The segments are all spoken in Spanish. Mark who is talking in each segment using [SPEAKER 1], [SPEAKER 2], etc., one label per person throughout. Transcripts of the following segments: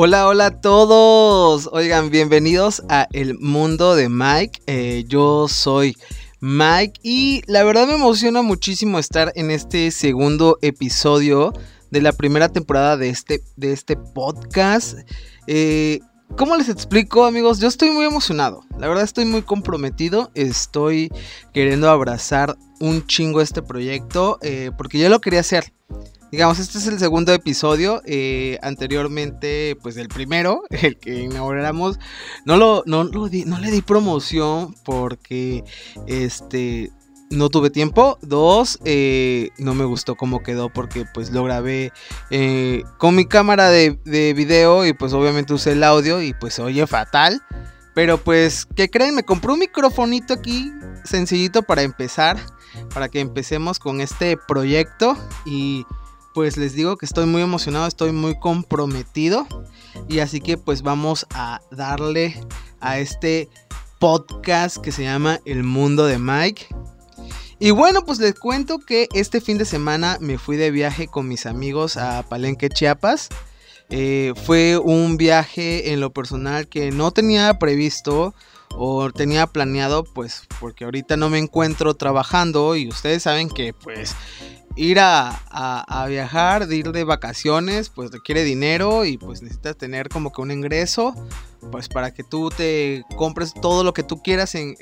[SPEAKER 1] Hola, hola a todos. Oigan, bienvenidos a El Mundo de Mike. Eh, yo soy Mike y la verdad me emociona muchísimo estar en este segundo episodio de la primera temporada de este, de este podcast. Eh, ¿Cómo les explico amigos? Yo estoy muy emocionado. La verdad estoy muy comprometido. Estoy queriendo abrazar un chingo este proyecto eh, porque yo lo quería hacer. Digamos, este es el segundo episodio. Eh, anteriormente, pues el primero, el que inauguramos, no lo, no, no le di promoción porque este no tuve tiempo. Dos, eh, no me gustó cómo quedó porque pues lo grabé eh, con mi cámara de, de, video y pues obviamente usé el audio y pues oye fatal. Pero pues, ¿qué creen? Me compré un microfonito aquí, sencillito para empezar, para que empecemos con este proyecto y pues les digo que estoy muy emocionado, estoy muy comprometido y así que pues vamos a darle a este podcast que se llama El Mundo de Mike. Y bueno, pues les cuento que este fin de semana me fui de viaje con mis amigos a Palenque, Chiapas. Eh, fue un viaje en lo personal que no tenía previsto o tenía planeado, pues porque ahorita no me encuentro trabajando y ustedes saben que pues ir a, viajar, de ir de vacaciones, pues requiere dinero y pues necesitas tener como que un ingreso, pues para que tú te compres todo lo que tú quieras en,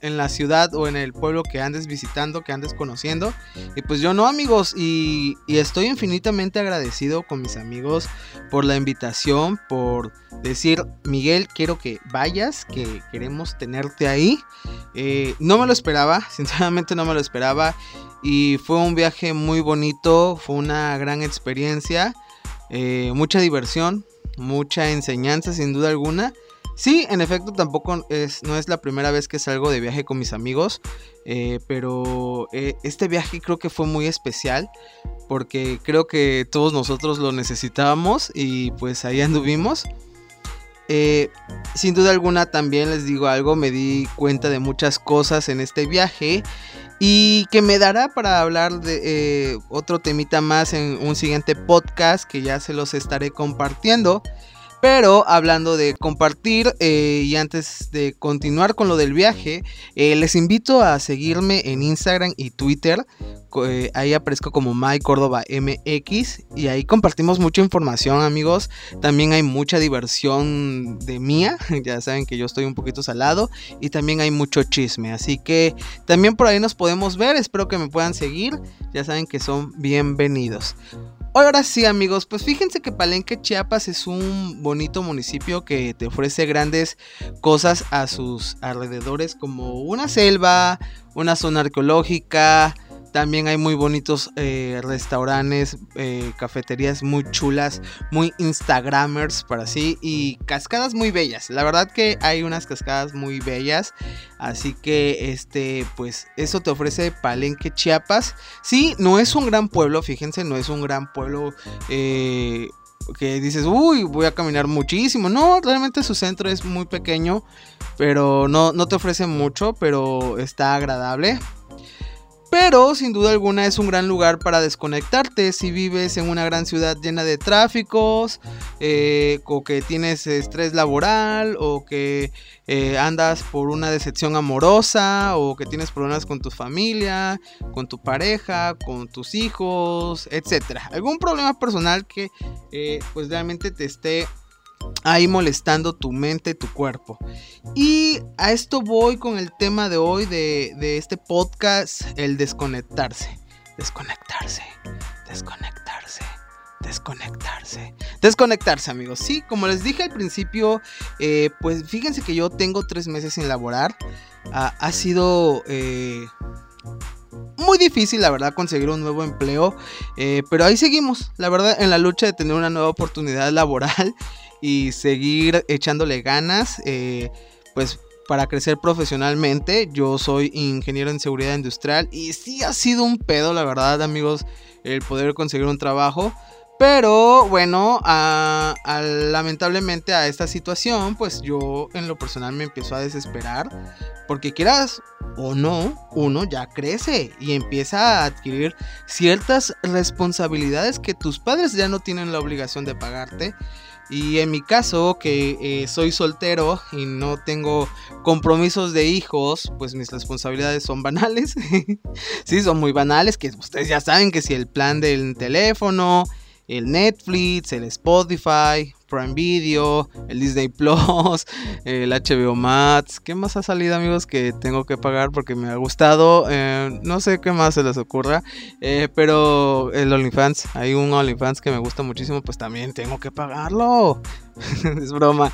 [SPEAKER 1] la ciudad o en el pueblo que andes visitando, que andes conociendo. Y pues yo no amigos, y, y estoy infinitamente agradecido con mis amigos por la invitación, por decir, Miguel, quiero que vayas, que queremos tenerte ahí. Eh, no me lo esperaba, sinceramente no me lo esperaba. Y fue un viaje muy bonito, fue una gran experiencia, eh, mucha diversión, mucha enseñanza sin duda alguna. Sí, en efecto tampoco es, no es la primera vez que salgo de viaje con mis amigos, eh, pero eh, este viaje creo que fue muy especial porque creo que todos nosotros lo necesitábamos y pues ahí anduvimos. sin duda alguna también les digo algo, me di cuenta de muchas cosas en este viaje y que me dará para hablar de eh, otro temita más en un siguiente podcast que ya se los estaré compartiendo. Pero hablando de compartir eh, y antes de continuar con lo del viaje, eh, les invito a seguirme en Instagram y Twitter. Eh, ahí aparezco como My Córdoba MX y ahí compartimos mucha información amigos. También hay mucha diversión de mía. Ya saben que yo estoy un poquito salado y también hay mucho chisme. Así que también por ahí nos podemos ver. Espero que me puedan seguir. Ya saben que son bienvenidos. Ahora sí amigos, pues fíjense que Palenque, Chiapas es un bonito municipio que te ofrece grandes cosas a sus alrededores como una selva, una zona arqueológica, también hay muy bonitos eh, restaurantes, eh, cafeterías muy chulas, muy instagramers para sí y cascadas muy bellas. La verdad que hay unas cascadas muy bellas, así que este pues eso te ofrece Palenque Chiapas. Sí, no es un gran pueblo, fíjense, no es un gran pueblo eh, que dices, uy, voy a caminar muchísimo. No, realmente su centro es muy pequeño, pero no, no te ofrece mucho, pero está agradable. Pero sin duda alguna es un gran lugar para desconectarte si vives en una gran ciudad llena de tráficos, eh, o que tienes estrés laboral, o que eh, andas por una decepción amorosa, o que tienes problemas con tu familia, con tu pareja, con tus hijos, etc. Algún problema personal que eh, pues realmente te esté ahí molestando tu mente, tu cuerpo. Y a esto voy con el tema de hoy de, este podcast, el desconectarse. Desconectarse, desconectarse, desconectarse. Desconectarse, amigos. Sí, como les dije al principio, eh, pues fíjense que yo tengo tres meses sin laborar. Ha sido... Eh, muy difícil, la verdad, conseguir un nuevo empleo. Eh, pero ahí seguimos, la verdad, en la lucha de tener una nueva oportunidad laboral y seguir echándole ganas, eh, pues para crecer profesionalmente. Yo soy ingeniero en seguridad industrial y sí ha sido un pedo, la verdad, amigos, el poder conseguir un trabajo. Pero bueno, lamentablemente a esta situación, pues yo en lo personal me empiezo a desesperar. Porque quieras o no, uno ya crece y empieza a adquirir ciertas responsabilidades que tus padres ya no tienen la obligación de pagarte. Y en mi caso, que eh, soy soltero y no tengo compromisos de hijos, pues mis responsabilidades son banales. sí, son muy banales, que ustedes ya saben que si el plan del teléfono, el Netflix, el Spotify, Prime Video, el Disney Plus, el HBO Max. ¿Qué más ha salido, amigos, que tengo que pagar porque me ha gustado? Eh, no sé qué más se les ocurra, eh, pero el OnlyFans, hay un OnlyFans que me gusta muchísimo, pues también tengo que pagarlo. es broma.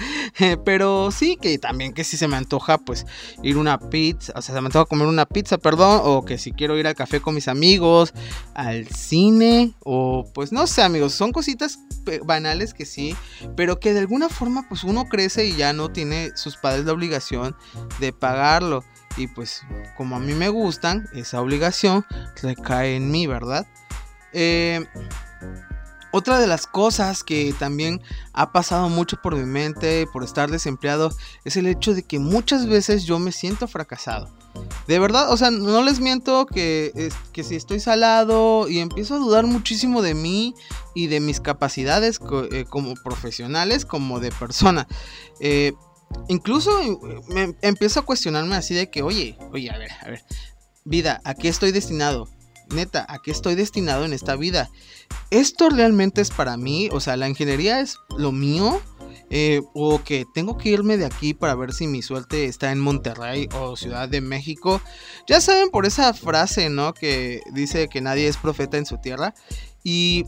[SPEAKER 1] Pero sí, que también que si se me antoja, pues ir una pizza, o sea, se me antoja comer una pizza, perdón, o que si quiero ir al café con mis amigos, al cine, o pues no sé, amigos, son cositas banales que sí, pero que de alguna forma, pues uno crece y ya no tiene sus padres la obligación de pagarlo. Y pues como a mí me gustan, esa obligación recae en mí, ¿verdad? Eh, otra de las cosas que también ha pasado mucho por mi mente por estar desempleado es el hecho de que muchas veces yo me siento fracasado. De verdad, o sea, no les miento que, que si estoy salado y empiezo a dudar muchísimo de mí y de mis capacidades eh, como profesionales como de persona. Eh, incluso eh, me empiezo a cuestionarme así de que, oye, oye, a ver, a ver, vida, ¿a qué estoy destinado? neta, ¿a qué estoy destinado en esta vida? ¿Esto realmente es para mí? O sea, ¿la ingeniería es lo mío? Eh, o que tengo que irme de aquí para ver si mi suerte está en Monterrey o Ciudad de México. Ya saben por esa frase, ¿no? Que dice que nadie es profeta en su tierra. Y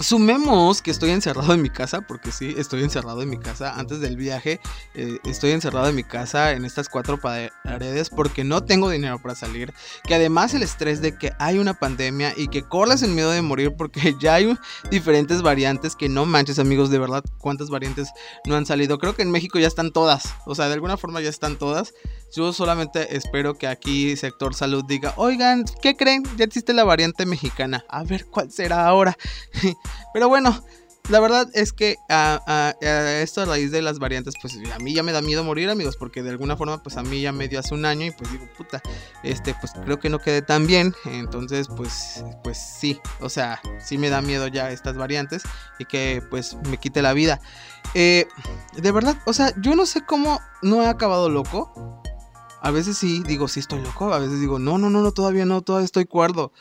[SPEAKER 1] Sumemos que estoy encerrado en mi casa, porque sí, estoy encerrado en mi casa. Antes del viaje, eh, estoy encerrado en mi casa en estas cuatro paredes porque no tengo dinero para salir. Que además el estrés de que hay una pandemia y que corres el miedo de morir porque ya hay diferentes variantes que no manches, amigos, de verdad, cuántas variantes no han salido. Creo que en México ya están todas, o sea, de alguna forma ya están todas. Yo solamente espero que aquí sector salud diga, oigan, ¿qué creen? Ya existe la variante mexicana. A ver cuál será ahora. Pero bueno, la verdad es que a, esto a raíz de las variantes, pues a mí ya me da miedo morir, amigos, porque de alguna forma, pues a mí ya me dio hace un año y pues digo, puta, este, pues creo que no quedé tan bien. Entonces, pues, pues sí, o sea, sí me da miedo ya estas variantes y que pues me quite la vida. Eh, de verdad, o sea, yo no sé cómo no he acabado loco. A veces sí digo, sí estoy loco. A veces digo, no, no, no, no, todavía no, todavía estoy cuerdo.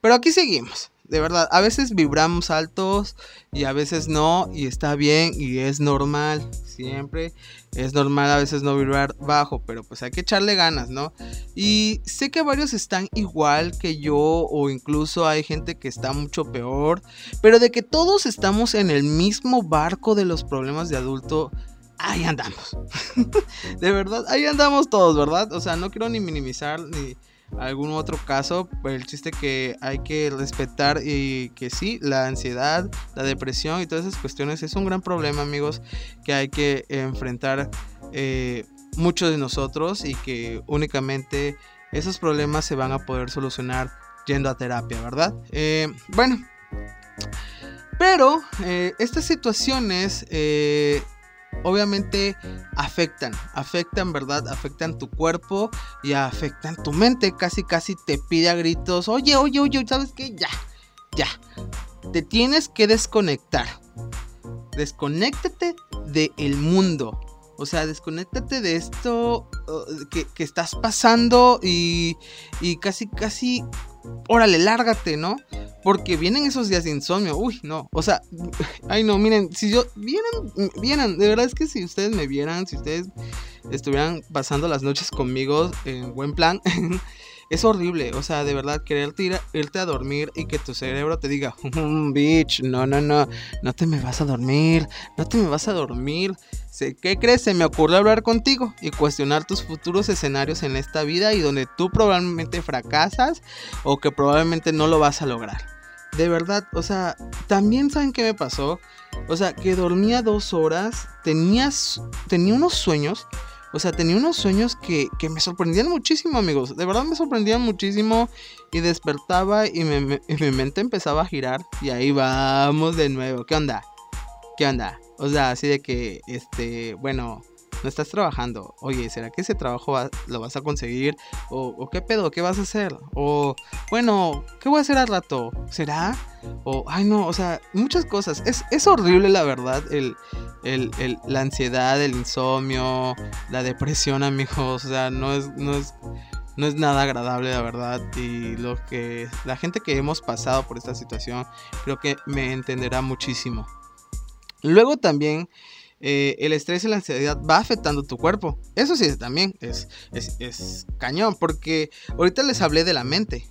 [SPEAKER 1] Pero aquí seguimos. De verdad, a veces vibramos altos y a veces no. Y está bien y es normal. Siempre es normal a veces no vibrar bajo. Pero pues hay que echarle ganas, ¿no? Y sé que varios están igual que yo. O incluso hay gente que está mucho peor. Pero de que todos estamos en el mismo barco de los problemas de adulto ahí andamos. de verdad, ahí andamos todos, ¿verdad? O sea, no quiero ni minimizar ni algún otro caso, pero el chiste que hay que respetar y que sí, la ansiedad, la depresión y todas esas cuestiones es un gran problema, amigos, que hay que enfrentar eh, muchos de nosotros y que únicamente esos problemas se van a poder solucionar yendo a terapia, ¿verdad? Eh, bueno. Pero eh, estas situaciones obviamente afectan, afectan, ¿verdad? Afectan tu cuerpo y afectan tu mente. Casi, casi te pide a gritos, oye, oye, oye, ¿sabes qué? Ya, ya. Te tienes que desconectar. Desconéctate del mundo. O sea, desconéctate de esto que, que, estás pasando y, y casi, casi, órale, lárgate, ¿no? Porque vienen esos días de insomnio. Uy, no. O sea, ay no, miren, si yo. Vieran, vieran, de verdad es que si ustedes me vieran, si ustedes estuvieran pasando las noches conmigo en buen plan. es horrible, o sea, de verdad, querer irte a dormir y que tu cerebro te diga, mm, bitch, no, no, no, no te me vas a dormir, no te me vas a dormir. ¿Qué crees? Se me ocurre hablar contigo y cuestionar tus futuros escenarios en esta vida y donde tú probablemente fracasas o que probablemente no lo vas a lograr. De verdad, o sea, también saben qué me pasó. O sea, que dormía dos horas, tenías, tenía unos sueños o sea, tenía unos sueños que, me sorprendían muchísimo, amigos. De verdad me sorprendían muchísimo. Y despertaba y, mi mente empezaba a girar. Y ahí vamos de nuevo. ¿Qué onda? ¿Qué onda? O sea, así de que, este, bueno, no estás trabajando. Oye, ¿será que ese trabajo lo vas a conseguir? O, qué pedo? ¿Qué vas a hacer? O, bueno, ¿qué voy a hacer al rato? ¿Será? O, ay no, o sea, muchas cosas. Es, es horrible la verdad, el, el, la ansiedad, el insomnio, la depresión, amigos. O sea, no es, no es, no es nada agradable, la verdad. Y lo que la gente que hemos pasado por esta situación, creo que me entenderá muchísimo. Luego también eh, el estrés y la ansiedad va afectando tu cuerpo. Eso sí, también es, es, es cañón, porque ahorita les hablé de la mente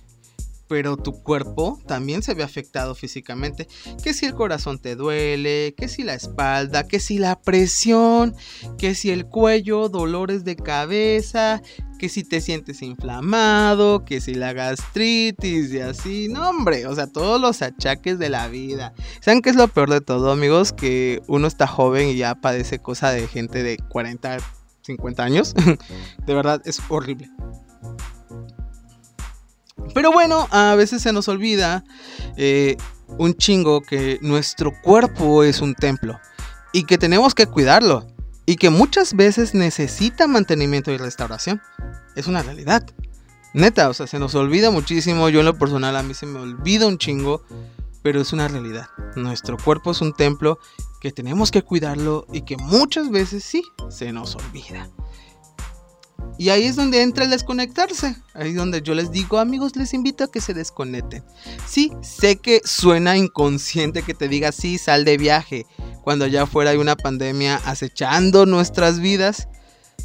[SPEAKER 1] pero tu cuerpo también se ve afectado físicamente. Que si el corazón te duele, que si la espalda, que si la presión, que si el cuello, dolores de cabeza, que si te sientes inflamado, que si la gastritis y así. No, hombre, o sea, todos los achaques de la vida. ¿Saben qué es lo peor de todo, amigos? Que uno está joven y ya padece cosa de gente de 40, 50 años. de verdad, es horrible. Pero bueno, a veces se nos olvida eh, un chingo que nuestro cuerpo es un templo y que tenemos que cuidarlo y que muchas veces necesita mantenimiento y restauración. Es una realidad. Neta, o sea, se nos olvida muchísimo. Yo en lo personal a mí se me olvida un chingo, pero es una realidad. Nuestro cuerpo es un templo que tenemos que cuidarlo y que muchas veces sí se nos olvida. Y ahí es donde entra el desconectarse. Ahí es donde yo les digo, amigos, les invito a que se desconecten. Sí, sé que suena inconsciente que te diga, sí, sal de viaje, cuando allá afuera hay una pandemia acechando nuestras vidas.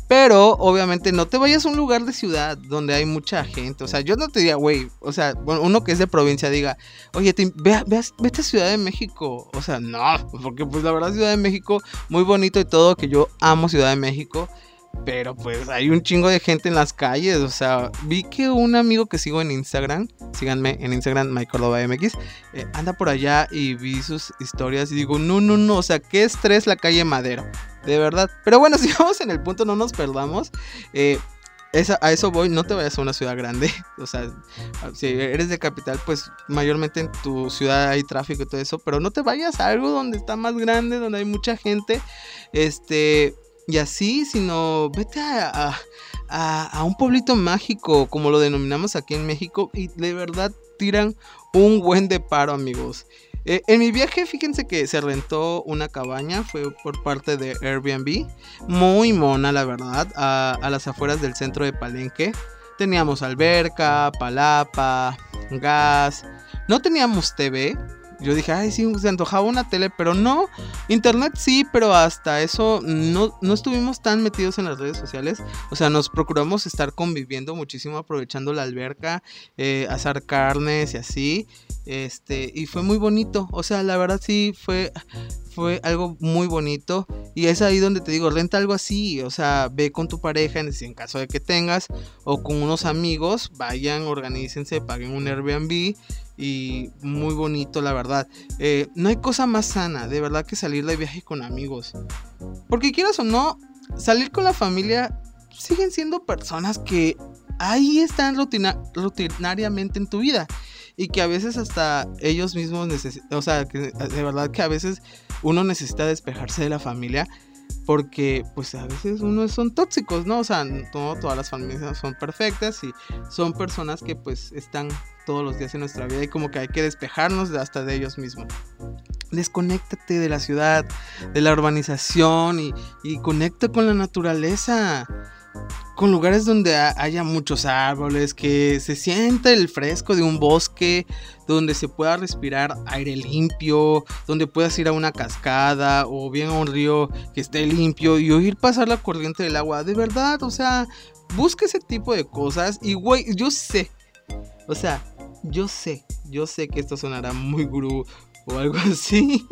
[SPEAKER 1] Pero obviamente no te vayas a un lugar de ciudad donde hay mucha gente. O sea, yo no te diga, güey, o sea, uno que es de provincia diga, oye, ve, vete a Ciudad de México. O sea, no, porque pues la verdad Ciudad de México, muy bonito y todo, que yo amo Ciudad de México. Pero pues hay un chingo de gente en las calles. O sea, vi que un amigo que sigo en Instagram, síganme en Instagram, MyCordobamx, eh, anda por allá y vi sus historias y digo, no, no, no, o sea, qué estrés la calle Madero. De verdad. Pero bueno, si vamos en el punto, no nos perdamos. Eh, a eso voy, no te vayas a una ciudad grande. O sea, si eres de capital, pues mayormente en tu ciudad hay tráfico y todo eso. Pero no te vayas a algo donde está más grande, donde hay mucha gente. Este, y así, sino vete a, un pueblito mágico, como lo denominamos aquí en México, y de verdad tiran un buen de paro, amigos. Eh, en mi viaje, fíjense que se rentó una cabaña, fue por parte de Airbnb, muy mona, la verdad, a, a las afueras del centro de Palenque. Teníamos alberca, palapa, gas, no teníamos TV, yo dije, ay, sí, se antojaba una tele, pero no. Internet sí, pero hasta eso no, no estuvimos tan metidos en las redes sociales. O sea, nos procuramos estar conviviendo muchísimo, aprovechando la alberca, eh, asar carnes y así. Este, y fue muy bonito. O sea, la verdad sí fue, fue algo muy bonito. Y es ahí donde te digo, renta algo así. O sea, ve con tu pareja, en caso de que tengas, o con unos amigos, vayan, organícense, paguen un Airbnb y muy bonito, la verdad. Eh, no hay cosa más sana, de verdad, que salir de viaje con amigos. Porque quieras o no, salir con la familia siguen siendo personas que ahí están rutinariamente en tu vida. Y que a veces hasta ellos mismos necesitan, o sea, de verdad que a veces uno necesita despejarse de la familia porque pues a veces uno son tóxicos, ¿no? O sea, no todas las familias son perfectas y son personas que pues están todos los días en nuestra vida y como que hay que despejarnos de hasta de ellos mismos. Desconéctate de la ciudad, de la urbanización y conecta con la naturaleza con lugares donde haya muchos árboles, que se sienta el fresco de un bosque, donde se pueda respirar aire limpio, donde puedas ir a una cascada o bien a un río que esté limpio y oír pasar la corriente del agua. De verdad, o sea, busca ese tipo de cosas y güey, yo sé, o sea, yo sé, yo sé que esto sonará muy gurú, o algo así.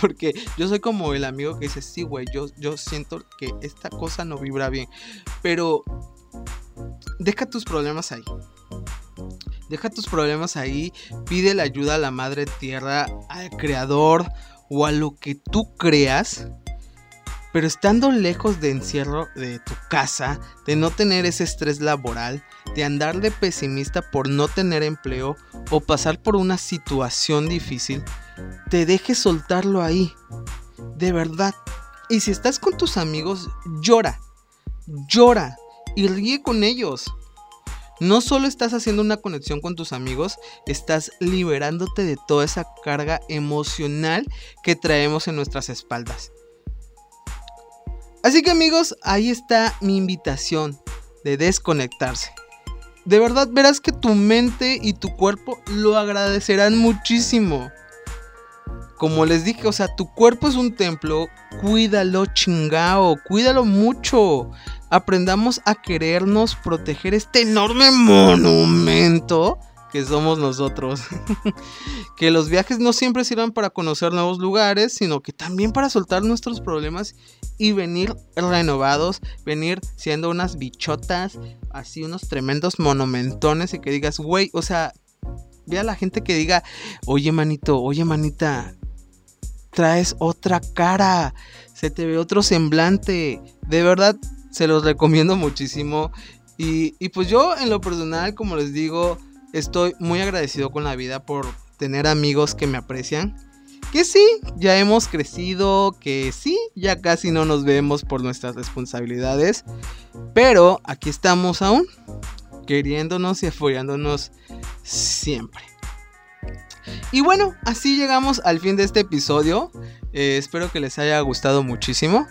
[SPEAKER 1] Porque yo soy como el amigo que dice, sí, güey, yo, yo siento que esta cosa no vibra bien. Pero deja tus problemas ahí. Deja tus problemas ahí, pide la ayuda a la madre tierra, al creador o a lo que tú creas pero estando lejos de encierro de tu casa, de no tener ese estrés laboral, de andar de pesimista por no tener empleo o pasar por una situación difícil, te dejes soltarlo ahí. De verdad, Y si estás con tus amigos, llora, llora y ríe con ellos. No solo estás haciendo una conexión con tus amigos, estás liberándote de toda esa carga emocional que traemos en nuestras espaldas. Así que amigos, ahí está mi invitación de desconectarse. De verdad verás que tu mente y tu cuerpo lo agradecerán muchísimo. Como les dije, o sea, tu cuerpo es un templo, cuídalo chingao, cuídalo mucho. Aprendamos a querernos, proteger este enorme monumento que somos nosotros. que los viajes no siempre sirvan para conocer nuevos lugares, sino que también para soltar nuestros problemas y venir renovados, venir siendo unas bichotas, así unos tremendos monumentones y que digas, güey, o sea, ve a la gente que diga, oye manito, oye manita, traes otra cara, se te ve otro semblante, de verdad se los recomiendo muchísimo. Y, y pues yo en lo personal, como les digo, estoy muy agradecido con la vida por tener amigos que me aprecian. Que sí, ya hemos crecido, que sí, ya casi no nos vemos por nuestras responsabilidades. Pero aquí estamos aún, queriéndonos y apoyándonos siempre. Y bueno, así llegamos al fin de este episodio. Eh, espero que les haya gustado muchísimo.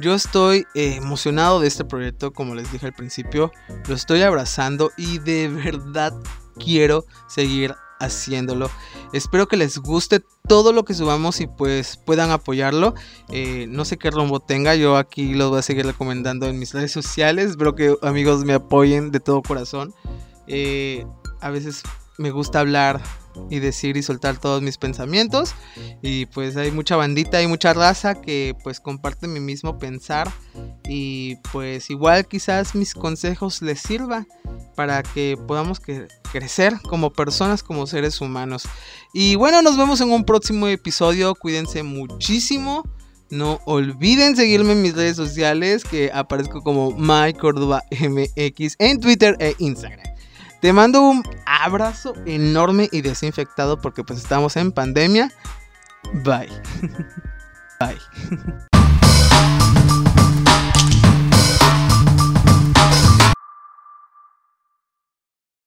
[SPEAKER 1] Yo estoy eh, emocionado de este proyecto, como les dije al principio. Lo estoy abrazando y de verdad quiero seguir haciéndolo. Espero que les guste todo lo que subamos y pues puedan apoyarlo. Eh, no sé qué rumbo tenga, yo aquí lo voy a seguir recomendando en mis redes sociales. Espero que amigos me apoyen de todo corazón. Eh, a veces me gusta hablar y decir y soltar todos mis pensamientos. Y pues hay mucha bandita, hay mucha raza que pues comparte mi mismo pensar. Y pues igual quizás mis consejos les sirva para que podamos crecer como personas, como seres humanos. Y bueno, nos vemos en un próximo episodio. Cuídense muchísimo. No olviden seguirme en mis redes sociales que aparezco como MyCordobaMX en Twitter e Instagram. Te mando un abrazo enorme y desinfectado porque pues estamos en pandemia. Bye. Bye.